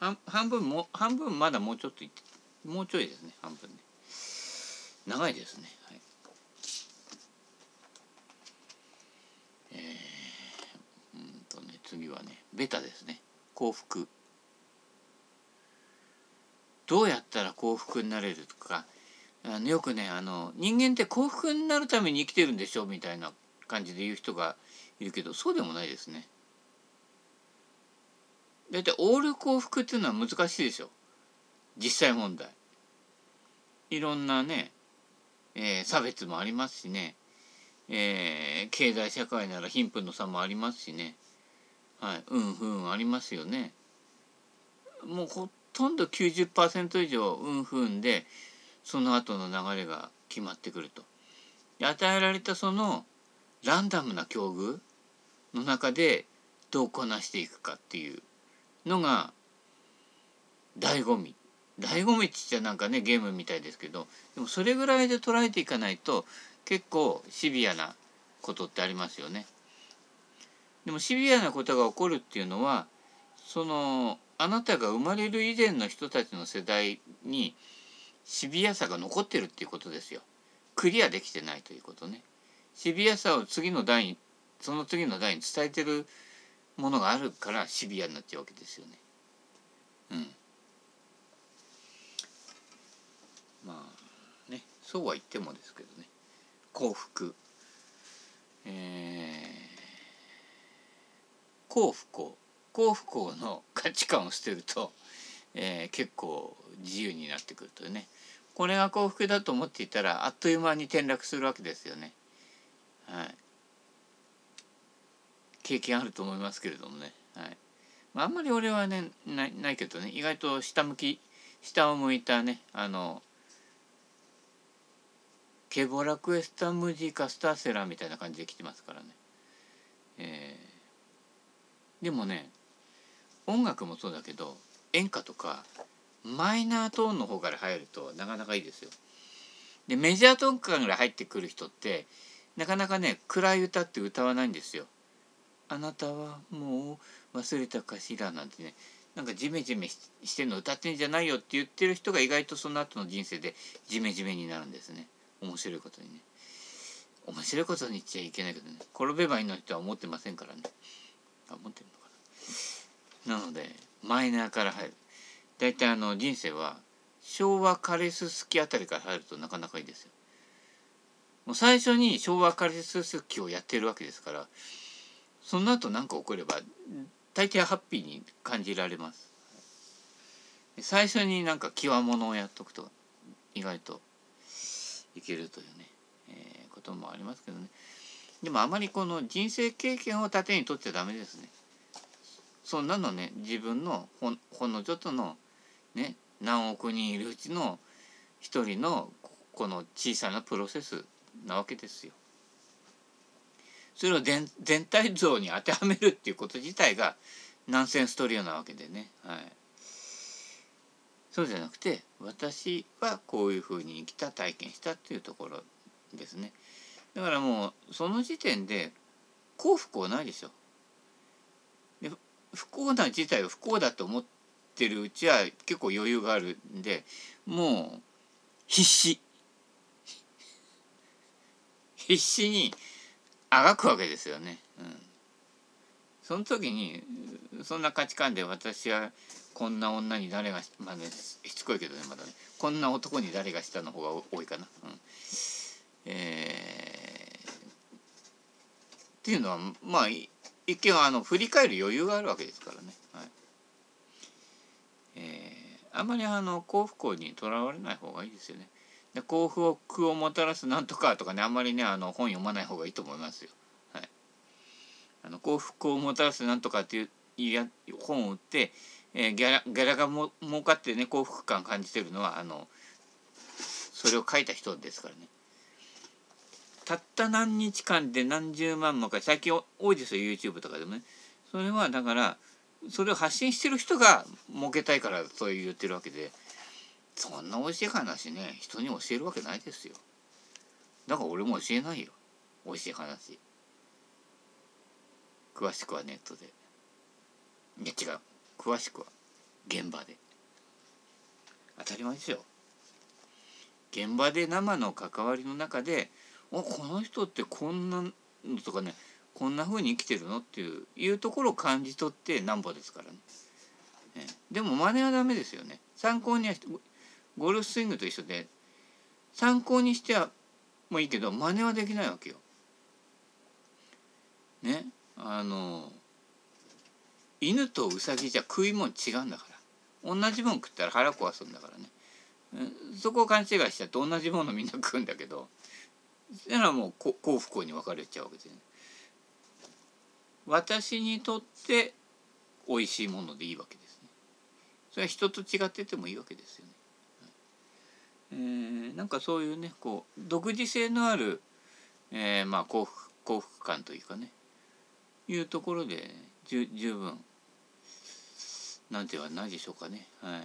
半半分も半分まだもうちょっといってもうちょいですね半分ね。長いですねはい。えー、うんとね次はねベタですね。幸福。どうやったら幸福になれるとか。あのよくねあの人間って幸福になるために生きてるんでしょみたいな感じで言う人がいるけどそうでもないですね。大体オール幸福っていうのは難しいでしょ実際問題。いろんなね、えー、差別もありますしね、えー、経済社会なら貧富の差もありますしね、はい、うん不運ありますよね。もうほとんど90%以上うん不運でその後の流れが決まってくると。与えられたそのランダムな境遇の中でどうこなしていくかっていうのが醍醐味醍醐味っちゃなんかねゲームみたいですけどでもそれぐらいで捉えていかないと結構シビアなことってありますよね。でもシビアなことが起こるっていうのはそのあなたが生まれる以前の人たちの世代にシビアさが残ってるっていうことですよ。クリアできてないということね。シビアさを次の代にその次の代に伝えてるものがあるからシビアになっちゃうわけですよね。うん。まあねそうは言ってもですけどね幸福えー、幸不幸幸不幸の価値観を捨てると、えー、結構自由になってくるというねこれが幸福だと思っていたらあっという間に転落するわけですよね。はい、経験あると思いますけれどもね、はいまあ、あんまり俺はねないけどね意外と下向き下を向いたねあのケボラクエスタムジカスタセラみたいな感じで来てますからね。えー、でもね音楽もそうだけど演歌とかマイナートーンの方から入るとなかなかいいですよ。でメジャートーンから入ってくる人ってなかなかね暗い歌って歌わないんですよ。あなたはもう忘れたかしらなんてねなんかジメジメしてんの歌ってんじゃないよって言ってる人が意外とその後の人生でジメジメになるんですね。面白いことにね。面白いことに言っちゃいけないけどね。転べばいいの人は思ってませんからね。思ってるのかな。なのでマイナーから入る。大体あの人生は昭和カレス好きあたりから入るとなかなかいいですよ。もう最初に昭和カレス好きをやってるわけですからその後何か起これば大抵ハッピーに感じられます。最初になんか極物をやっとくと意外といけるというね、えー、こともありますけどねでもあまりこの人生経験を盾に取っちゃダメですね。そんなのね自分のほほんのちょっとのね何億人いるうちの一人のこの小さなプロセスなわけですよ。それを全全体像に当てはめるっていうこと自体がナンセンストリオなわけでね、はい、そうじゃなくて私はこういうふうに生きた体験したっていうところですね。だからもうその時点で幸福はないでしょ。で不幸な自体を不幸だと思ってるうちは結構余裕があるんでもう必死。必死にあがくわけですよね。うん、その時にそんな価値観で私はこんな女に誰がまあねしつこいけどねまだねこんな男に誰がしたの方が多いかな。うん、えー、っていうのはまあ一見あの振り返る余裕があるわけですからね。はいえー、あんまりあの幸福にとらわれない方がいいですよね。で幸福をもたらすなんとかとかねあんまりねあの本読まない方がいいと思いますよ。はい、あの幸福をもたらすなんとかっていういや本を売って、えー、ギャラギャラがも儲かってね幸福感感じてるのはあのそれを書いた人ですからね。たった何日間で何十万もか最近多いですよ YouTube とかでもね。それはだからそれを発信してる人が儲けたいからそう言ってるわけでそんな美味しい話ね人に教えるわけないですよ。だから俺も教えないよ。美味しい話。詳しくはネットで。いや違う。詳しくは現場で。当たり前ですよ。現場で生の関わりの中でおこの人ってこんなのとかねこんな風に生きてるのっていういうところを感じ取ってなんぼですからね。えでも真似はダメですよね。参考にはゴルフスイングと一緒で参考にしてはもういいけど真似はできないわけよ。ねあの犬とウサギじゃ食い物違うんだから同じもん食ったら腹壊すんだからね。そこを勘違いしちゃって同じものみんな食うんだけどそしたらもう幸不幸に分かれちゃうわけですね。私にとって美味しいものでいいわけですね。それは人と違っててもいいわけですよね。えー、なんかそういうねこう独自性のある、えー、まあ幸福幸福感というかねいうところで、ね、十分なんてはないでしょうかね。はい、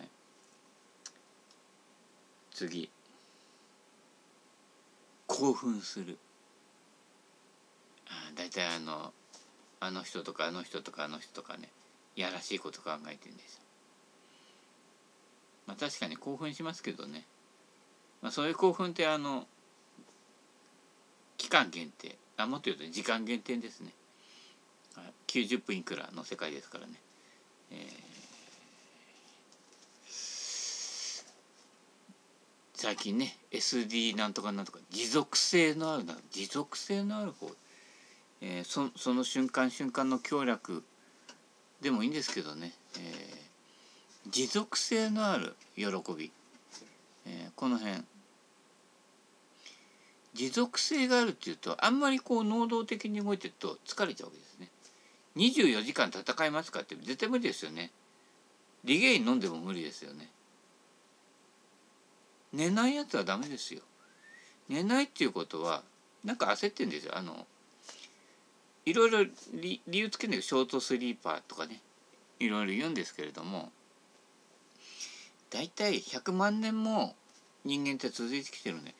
次興奮するあ大体あのあの人とかあの人とかあの人とかねやらしいこと考えてるんです。まあ確かに興奮しますけどね、まあ、そういう興奮ってあの期間限定。あもっと言うと時間限定ですね。90分いくらの世界ですからね、えー、最近ね SD なんとかなんとか持続性のあるな持続性のある方。えー、そその瞬間瞬間の協力でもいいんですけどね、えー、持続性のある喜び、えー、この辺持続性があるっていうとあんまりこう能動的に動いてると疲れちゃうわけですね。24時間戦いますかって絶対無理ですよね。リゲイン飲んでも無理ですよね。寝ないやつはダメですよ。寝ないっていうことはなんか焦ってんですよ。あのいろいろ理由つけないショートスリーパーとかねいろいろ言うんですけれども大体100万年も人間って続いてきてるね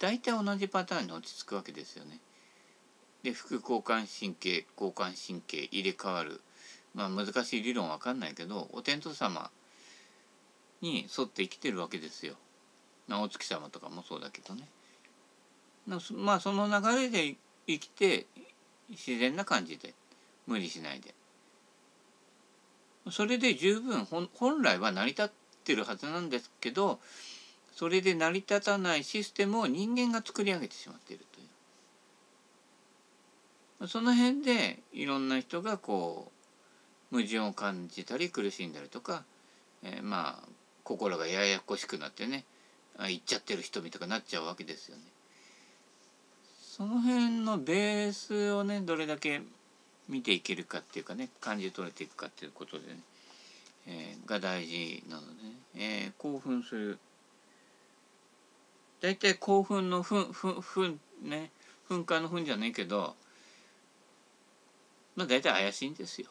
大体同じパターンに落ち着くわけですよね。で副交感神経交感神経入れ替わるまあ難しい理論わかんないけどお天道様に沿って生きてるわけですよ。お月様とかもそうだけどね。まあその流れで生きて自然な感じで無理しないでそれで十分本来は成り立ってるはずなんですけどそれで成り立たないシステムを人間が作り上げてしまっているというその辺でいろんな人がこう矛盾を感じたり苦しんだりとか、えー、まあ心がややこしくなってね言っちゃってる人みたいになっちゃうわけですよね。その辺のベースをねどれだけ見ていけるかっていうかね感じ取れていくかっていうことでね、えー、が大事なのでね、えー、興奮する大体興奮のふんふんふんね噴火のふんじゃないけどまあ大体怪しいんですよ。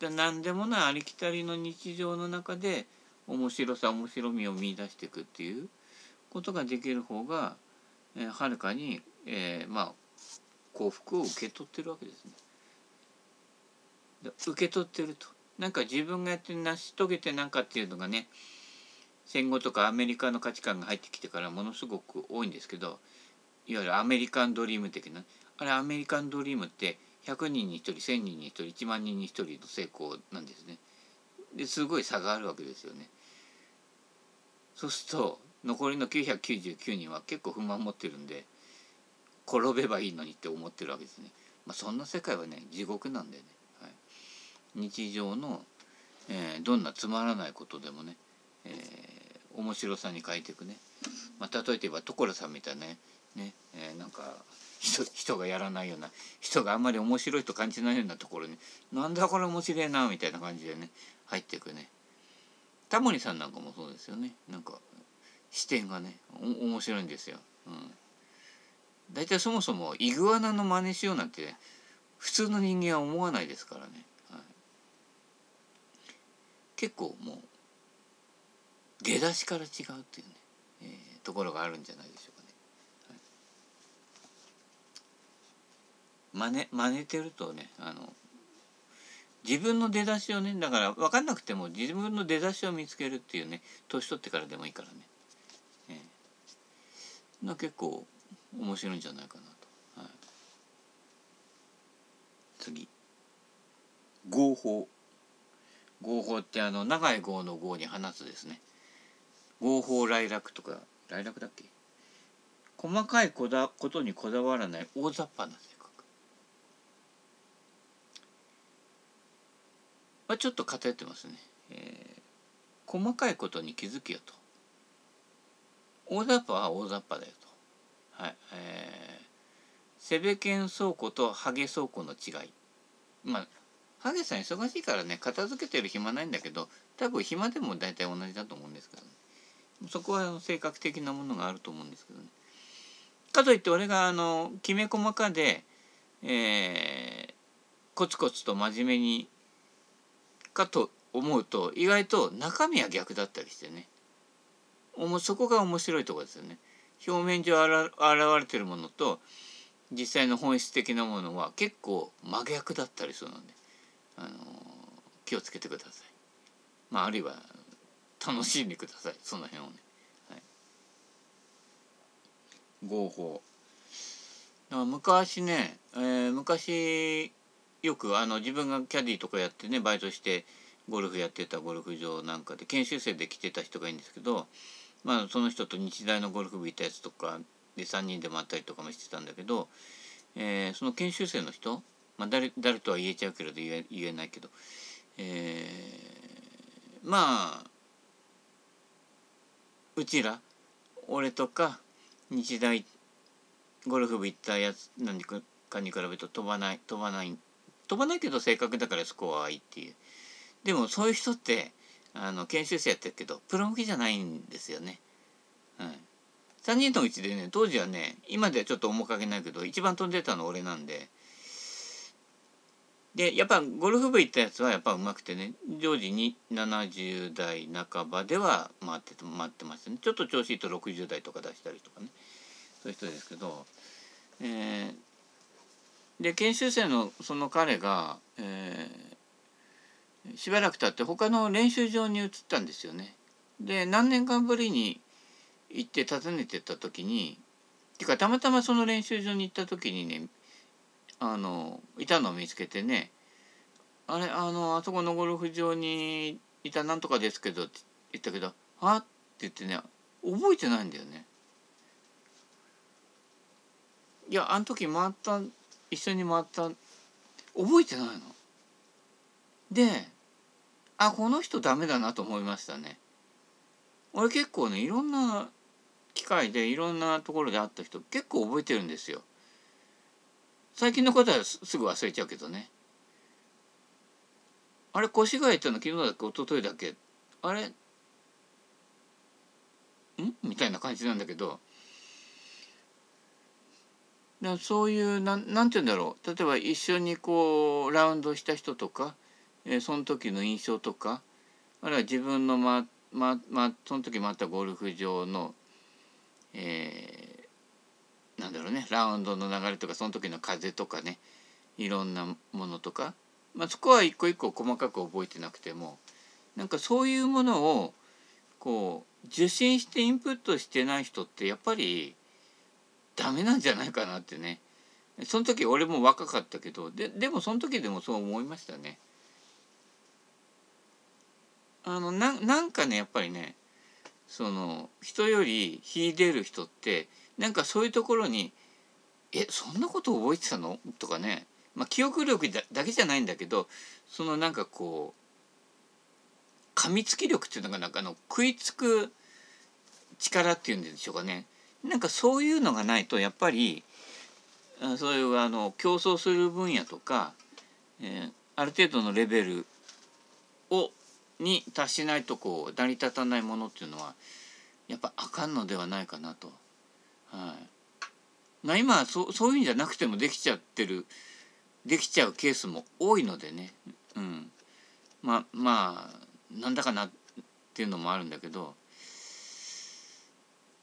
で何でもないありきたりの日常の中で面白さ面白みを見出していくっていうことができる方がえー、はるかに、えー、まあ幸福を受け取ってるわけですね。受け取ってるとなんか自分がやって成し遂げてなんかっていうのがね戦後とかアメリカの価値観が入ってきてからものすごく多いんですけどいわゆるアメリカンドリーム的なあれアメリカンドリームって100人に1人1,000人に1人1万人に1人の成功なんですね。ですごい差があるわけですよね。そうすると残りの999人は結構不満持ってるんで転べばいいのにって思ってるわけですね。まあ、そんな世界はね地獄なんでね、日常の、えー、どんなつまらないことでもね、えー、面白さに変えていくね、まあ、例えて言えば所さんみたいなねね、えー、なんか人人がやらないような人があんまり面白いと感じないようなところになんだこれ面白いなみたいな感じでね入っていくねタモリさんなんかもそうですよねなんか視点がね面白いんですよ。うん、大体そもそもイグアナの真似しようなんて普通の人間は思わないですからね。結構もう出だしから違うっていうね、えー、ところがあるんじゃないでしょうかね。はい、真似真似てるとねあの自分の出だしをねだから分かんなくても自分の出だしを見つけるっていうね年取ってからでもいいからね、えー、な結構面白いんじゃないかなと、はい、次。合法。合法ってあの長い号の号に放つですね。合法来楽とか来楽だっけ？細かいこだことにこだわらない大雑把な性格、まあ、ちょっと偏ってますね、えー、細かいことに気づけよと。大雑把は大雑把だよと。はいえー、セベケン倉庫とハゲ倉庫の違い。まあハゲさん忙しいからね片付けてる暇ないんだけど多分暇でも大体同じだと思うんですけどね。そこは性格的なものがあると思うんですけどね。かといって俺があのきめ細かで、えー、コツコツと真面目にかと思うと意外と中身は逆だったりしてね。そこが面白いとこですよね。表面上現れてるものと実際の本質的なものは結構真逆だったりするので、あの気をつけてください。まああるいは楽しんでくださいその辺をね。はい合法昔ね、えー、昔よくあの自分がキャディーとかやってねバイトしてゴルフやってたゴルフ場なんかで研修生で来てた人がいるんですけど、まあ、その人と日大のゴルフ部行ったやつとかで3人で回ったりとかもしてたんだけど、えー、その研修生の人、まあ誰、誰とは言えちゃうけれど言え言えないけど、えー、まあうちら俺とか日大ゴルフ部行ったやつ何かに比べると飛ばない飛ばない飛ばないけど正確だからスコアはいいっていう。でもそういう人ってあの研修生やってるけどプロ向きじゃないんですよね。はい、3人のうちでね当時はね今ではちょっと面影ないけど一番飛んでたの俺なんででやっぱゴルフ部行ったやつはやっぱうまくてね。常時に70代半ばでは回って回ってましたね。ちょっと調子いいと60代とか出したりとかね。そういう人ですけど、えー、で研修生のその彼が、えー、しばらく経って他の練習場に移ったんですよね。で何年間ぶりに行って訪ねてった時にていうかたまたまその練習場に行った時にねあのいたのを見つけてね「あれあのあそこのゴルフ場にいたなんとかですけど」って言ったけど「は?」っ？て言ってね覚えてないんだよね。いやあの時回った一緒に回った覚えてないの。であこの人ダメだなと思いましたね。俺結構ねいろんな機会でいろんなところで会った人結構覚えてるんですよ。最近のことはすぐ忘れちゃうけどね。あれ越谷行ったの昨日だっけ一昨日だっけあれ？ん？みたいな感じなんだけど。だそういうなんなんて言うんだろう。例えば一緒にこうラウンドした人とか、えー、その時の印象とかあるいは自分のまままその時回ったゴルフ場の、え、なんだろうねラウンドの流れとかその時の風とかねいろんなものとか、まあ、そこは一個一個細かく覚えてなくてもなんかそういうものをこう受信してインプットしてない人ってやっぱりダメなんじゃないかなってねその時俺も若かったけどででもその時でもそう思いましたね。あのななんかねやっぱりねその人より秀でる人ってなんかそういうところに「えそんなこと覚えてたの?」とかね、まあ、記憶力だけじゃないんだけどそのなんかこう噛みつき力っていうのがなんかあの食いつく力っていうんでしょうかねなんかそういうのがないとやっぱりそういうあの競争する分野とか、えー、ある程度のレベルをに達しないとこう成り立たないものっていうのはやっぱあかんのではないかなと。はい、まあ今はそそういうんじゃなくてもできちゃってるできちゃうケースも多いのでね、うん、まあまあなんだかなっていうのもあるんだけど。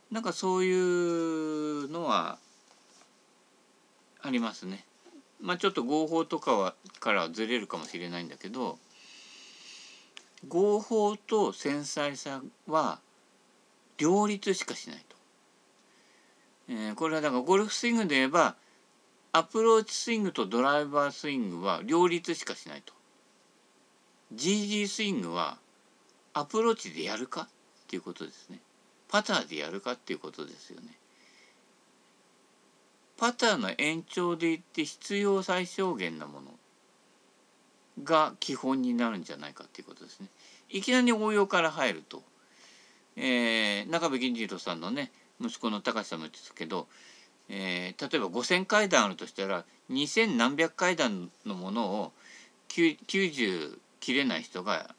なんかそういうのはありますね。まあちょっと合法とかはからはずれるかもしれないんだけど。豪放と繊細さは両立しかしないと。えー、これはだからゴルフスイングで言えばアプローチスイングとドライバースイングは両立しかしないと。GG スイングはアプローチでやるかっていうことですね。パターでやるかっていうことですよね。パターの延長でいって必要最小限なものが基本になるんじゃないかっていうことですね。いきなり応用から入ると、えー、中部銀次郎さんのね息子の高さんも言ってたけど、えー、例えば5,000階段あるとしたら2,000何百階段のものを90切れない人が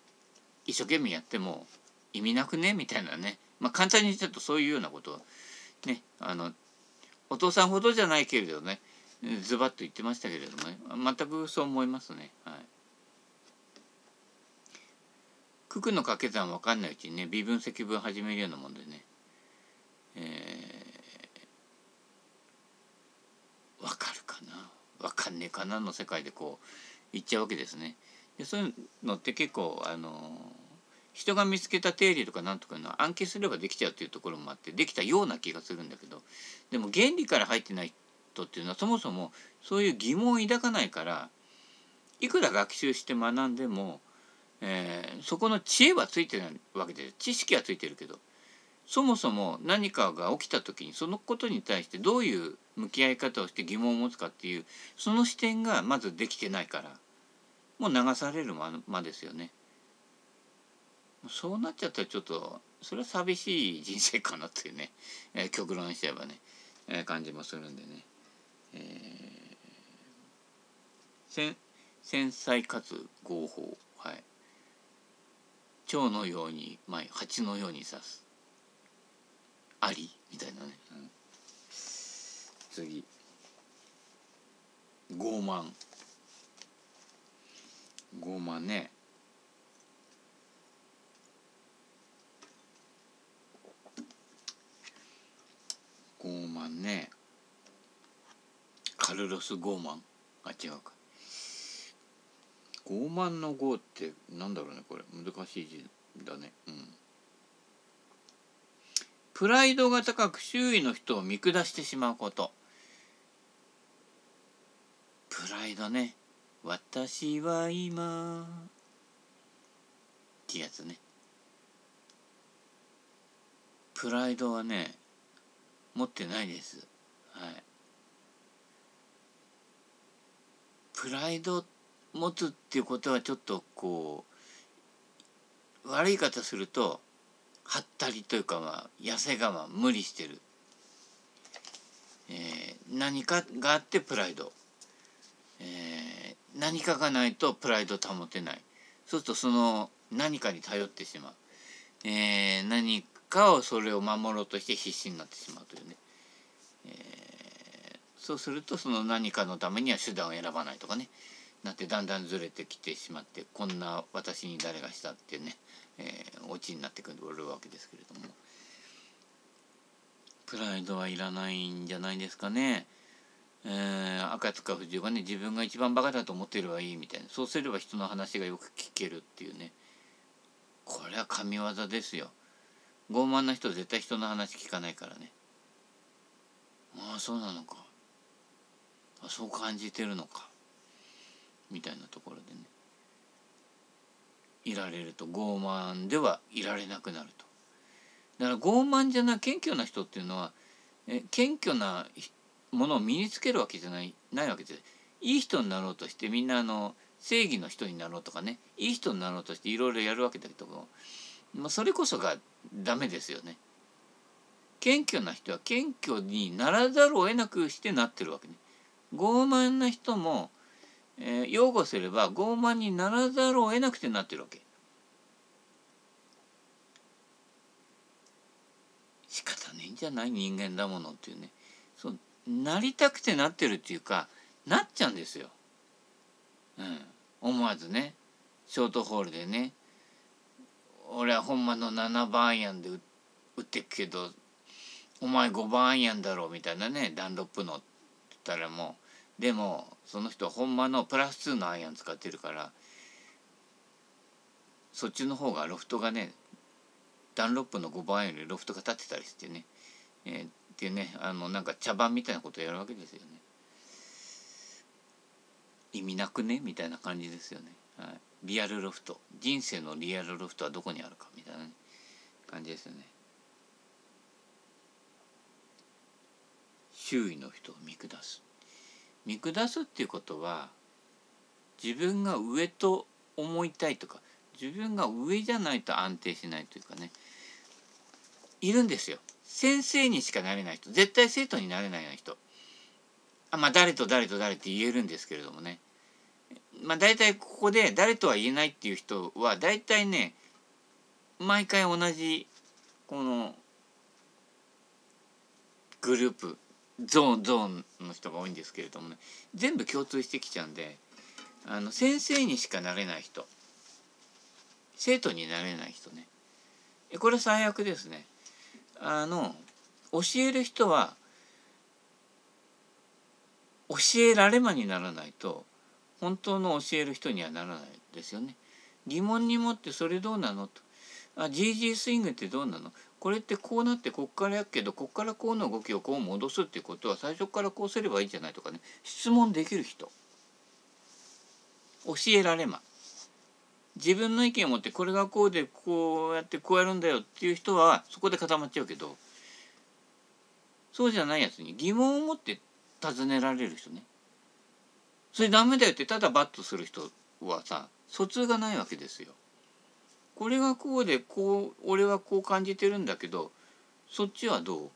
一生懸命やっても意味なくね？みたいなね、まあ、簡単に言うとそういうようなことをねあのお父さんほどじゃないけれどねズバッと言ってましたけれどもね。全くそう思いますね。はい。九九の掛け算分かんないうちにね微分積分始めるようなもんでね、えー、かるかな？分かんねえかなの世界でこういっちゃうわけですね。でそういうのって結構あの人が見つけた定理とかなんとかいうのは暗記すればできちゃうっていうところもあってできたような気がするんだけどでも原理から入ってない人っていうのはそもそもそういう疑問を抱かないからいくら学習して学んでもえー、そこの知恵はついてないわけで知識はついてるけどそもそも何かが起きた時にそのことに対してどういう向き合い方をして疑問を持つかっていうその視点がまずできてないからもう流されるままですよね。そうなっちゃったらちょっとそれは寂しい人生かなっていうね、えー、極論しちゃえばね、えー、感じもするんでね、えー、繊細かつ合法。はい。蝶のようにまあ蜂のように刺す。ありみたいなね、うん、次。傲慢。傲慢ね。傲慢ね。カルロス・ゴーマンあ違うか。傲慢の傲ってなんだろうねこれ。難しい字だね。うん。プライドが高く周囲の人を見下してしまうこと。プライドね。私は今。ってやつね。プライドはね持ってないです。はい。プライド持つっていうことはちょっとこう悪い方するとはったりというかまあ痩せ我慢無理してる、えー、何かがあってプライド、えー、何かがないとプライド保てない。そうするとその何かに頼ってしまう、えー、何かをそれを守ろうとして必死になってしまうというね、え、そうするとその何かのためには手段を選ばないとかね。なってだんだんずれてきてしまってこんな私に誰がしたってね、えー、オチになってくるわけですけれども。プライドはいらないんじゃないですかね。えー、赤塚不二夫がね。自分が一番バカだと思ってればいいみたいな。そうすれば人の話がよく聞けるっていうね。これは神業ですよ。傲慢な人絶対人の話聞かないからね。ああそうなのか。あそう感じてるのか。みたいなところでね。いられると傲慢ではいられなくなるとだから傲慢じゃない謙虚な人っていうのはえ謙虚なものを身につけるわけじゃないないわけですいい人になろうとしてみんなあの正義の人になろうとかねいい人になろうとしていろいろやるわけだけども、まあ、それこそがダメですよね。謙虚な人は謙虚にならざるを得なくしてなってるわけね。傲慢な人もえー、擁護すれば傲慢にならざるを得なくてなってるわけ。仕方ねえんじゃない？人間だものっていうね。そうなりたくてなってるっていうかなっちゃうんですよ。うん、思わずね。ショートホールでね。俺はほんまの7番アイアンで打ってくけどお前5番アイアンだろうみたいなね。ダンロップのって言ったらもうでもその人はほんまのプラス2のアイアン使ってるからそっちの方がロフトがねダンロップの5番よりロフトが立ってたりしてね、えー、っていうねあのなんか茶番みたいなことやるわけですよね。意味なくね？みたいな感じですよね。はい、リアルロフト人生のリアルロフトはどこにあるかみたいな、ね、感じですよね。周囲の人を見下す見下すっていうことは自分が上と思いたいとか自分が上じゃないと安定しないというかねいるんですよ。先生にしかなれない人絶対生徒になれないような人。あまあ誰と誰と誰って言えるんですけれどもね。まあ大体ここで誰とは言えないっていう人は大体ね毎回同じこのグループゾーンゾーンの人が多いんですけれどもね。全部共通してきちゃうんであの先生にしかなれない人。生徒になれない人ね。これ最悪ですね。あの教える人は教えられまにならないと本当の教える人にはならないですよね。疑問に持ってそれどうなのと。あ GG スイングってどうなのこれってこうなってこっからやけどこっからこうの動きをこう戻すっていうことは最初からこうすればいいんじゃないとかね質問できる人。教えられま自分の意見を持ってこれがこうでこうやってこうやるんだよっていう人はそこで固まっちゃうけどそうじゃないやつに疑問を持って尋ねられる人ね。それダメだよってただバットする人はさ疎通がないわけですよ。これがこうでこう俺はこう感じてるんだけどそっちはどう？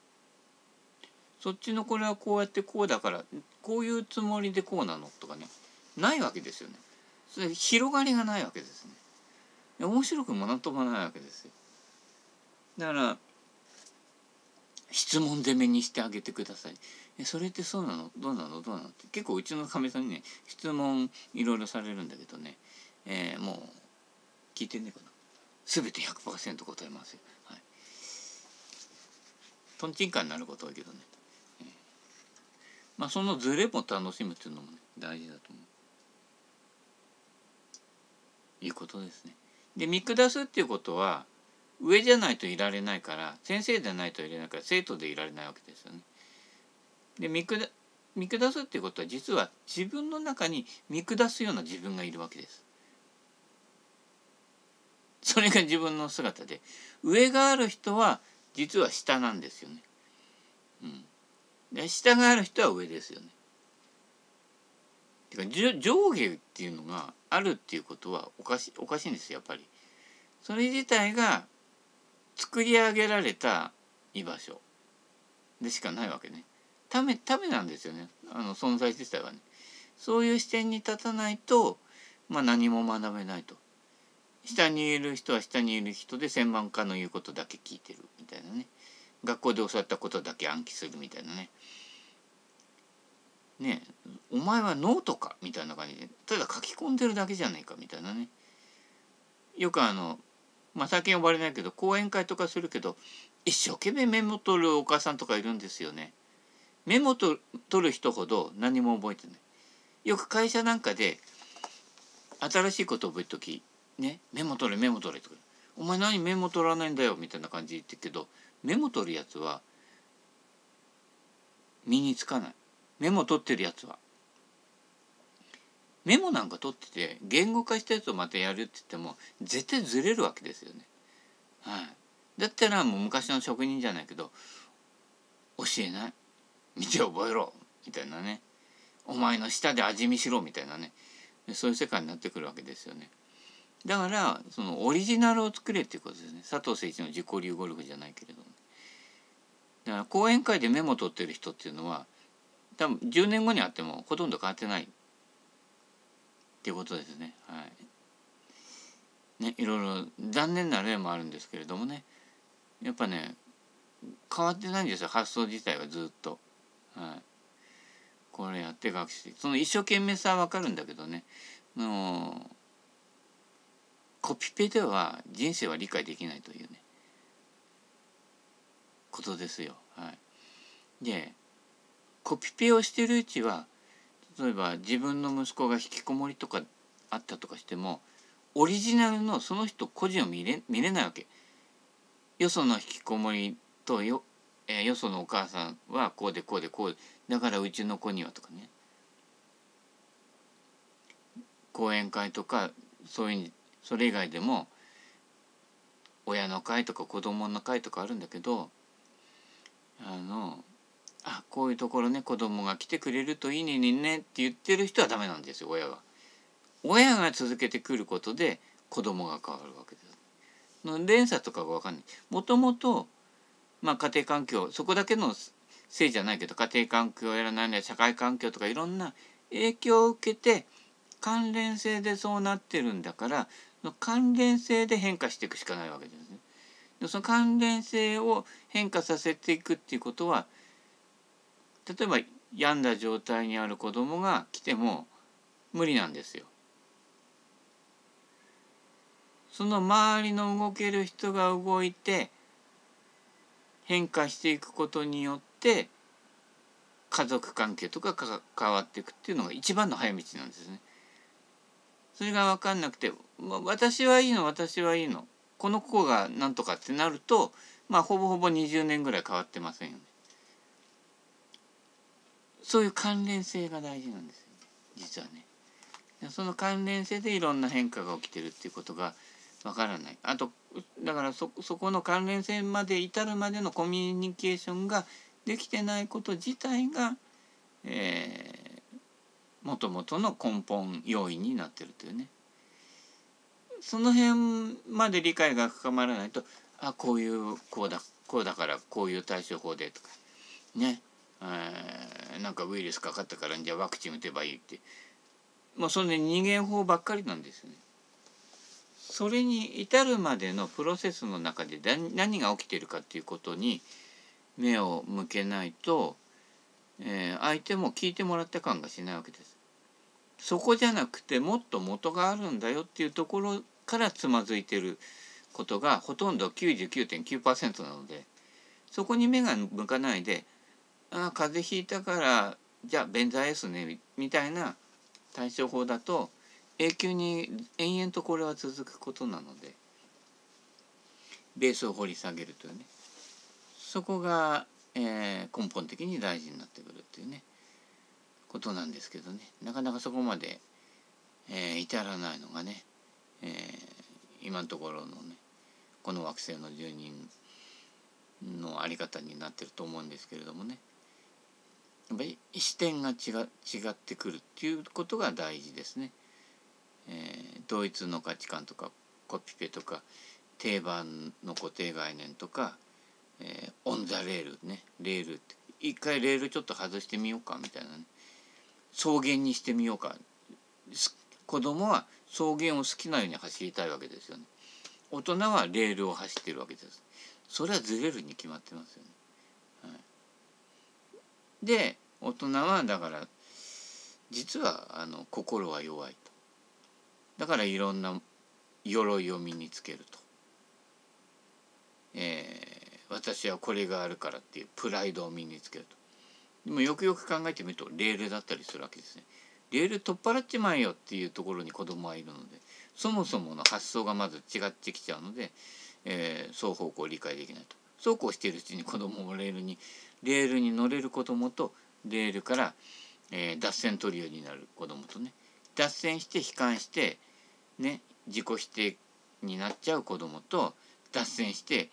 そっちのこれはこうやってこうだからこういうつもりでこうなのとかねないわけですよね。それ広がりがないわけですね。面白くもなんともないわけですよ。だから質問攻めにしてあげてください。えそれってそうなの？どうなの？どうなの？って結構うちのかみさんにね質問いろいろされるんだけどね、えー、もう聞いてんねえかな。全て100%答えますよ。はい。とんちんかになること多いけどね。えー、まあそのズレも楽しむっていうのもね大事だと思う。いうことですね。で見下すっていうことは上じゃないといられないから先生でないといられないから生徒でいられないわけですよね。で見下見下すっていうことは実は自分の中に見下すような自分がいるわけです。それが自分の姿で上がある人は実は下なんですよね。うん、で下がある人は上ですよね。てか上下っていうのがあるっていうことはおかしおかしいんですやっぱり。それ自体が作り上げられた居場所でしかないわけね。ためためなんですよねあの存在自体はね。そういう視点に立たないと、まあ、何も学べないと。下にいる人は下にいる人で専門家の言うことだけ聞いてるみたいなね学校で教わったことだけ暗記するみたいなねねお前はノートかみたいな感じでただ書き込んでるだけじゃないかみたいなねよくあのまあ最近呼ばれないけど講演会とかするけど一生懸命メモ取るお母さんとかいるんですよね。メモ取る人ほど何も覚えてない。よく会社なんかで新しいこと覚えときねメモ取れメモ取れとか「お前何メモ取らないんだよ」みたいな感じで言ってけどメモ取るやつは身につかない。メモ取ってるやつは。メモなんか取ってて言語化したやつをまたやるって言っても絶対ずれるわけですよね。はい、だったらもう昔の職人じゃないけど教えない。見て覚えろ。みたいなね。お前の舌で味見しろ。みたいなね。そういう世界になってくるわけですよね。だからそのオリジナルを作れっていうことですね。佐藤誠一の自己流ゴルフじゃないけれども。だから講演会でメモ取ってる人っていうのは多分10年後にあってもほとんど変わってないっていうことですね。はい。ねいろいろ残念な例もあるんですけれどもね。やっぱね変わってないんですよ。発想自体はずっと。はい。これやって学習その一生懸命さは分かるんだけどね。もうコピペでは人生は理解できないというねことですよ。はい、でコピペをしてるうちは例えば自分の息子が引きこもりとかあったとかしてもオリジナルのその人個人を見れ見れないわけ。よその引きこもりとよ,、えー、よそのお母さんはこうでこうでこうだからうちの子にはとかね講演会とかそういうそれ以外でも親の会とか子供の会とかあるんだけどあのあこういうところね子供が来てくれるといいねにねって言ってる人はダメなんですよ親は。親が続けてくることで子供が変わるわけです。の連鎖とかが分かんない。もともと、まあ、家庭環境そこだけのせいじゃないけど家庭環境やらないや社会環境とかいろんな影響を受けて関連性でそうなってるんだからの関連性で変化していくしかないわけですね。その関連性を変化させていくっていうことは例えば病んだ状態にある子供が来ても無理なんですよ。その周りの動ける人が動いて変化していくことによって家族関係とかが変わっていくっていうのが一番の早道なんですね。それが分かんなくて「私はいいの私はいいのこの子がなんとか」ってなるとまあほぼほぼ20年ぐらい変わってませんよね。そういう関連性が大事なんですよ、ね、実はね。その関連性でいろんな変化が起きてるっていうことがわからないあとだからそそこの関連性まで至るまでのコミュニケーションができてないこと自体が、えー、もともとの根本要因になってるというね。その辺まで理解が深まらないとあこういうこうだこうだからこういう対処法でとかね、えー、なんかウイルスかかったからじゃあワクチン打てばいいって。もうそれ逃げ法ばっかりなんですよね。それに至るまでのプロセスの中で何が起きてるかっていうことに目を向けないと、えー、相手も聞いてもらった感がしないわけです。そこじゃなくてもっと元があるんだよっていうところからつまずいてることがほとんど99.9%なのでそこに目が向かないで「ああ風邪ひいたからじゃあ便座 S ね」みたいな対処法だと永久に延々とこれは続くことなのでベースを掘り下げるというねそこが、えー、根本的に大事になってくるっていうねことなんですけどねなかなかそこまで、えー、至らないのがね、えー、今のところのねこの惑星の住人の在り方になってると思うんですけれどもねやっぱり視点が違ってくるっていうことが大事ですね。えー、同一の価値観とかコピペとか定番の固定概念とか、えー、 on the railねレールって。一回レールちょっと外してみようかみたいなね。草原にしてみようか。子供は草原を好きなように走りたいわけですよね。大人はレールを走ってるわけです。それはずれるに決まってますよね、はい、で大人はだから実はあの心は弱いと。だからいろんな鎧を身につけると、え、私はこれがあるからっていうプライドを身につけると。でもよくよく考えてみるとレールだったりするわけですね。レール取っ払っちまえよっていうところに子供はいるのでそもそもの発想がまず違ってきちゃうので、えー、双方向理解できないと。そうこうしているうちに子供もレールにレールに乗れる子供とレールから、えー、脱線トリオになる子供とね脱線して悲観してね自己否定になっちゃう子供と脱線して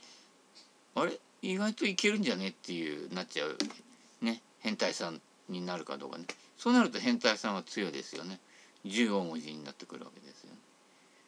あれ？意外といけるんじゃね？っていうなっちゃうね。変態さんになるかどうかね。そうなると変態さんは強いですよね。15文字になってくるわけですよね。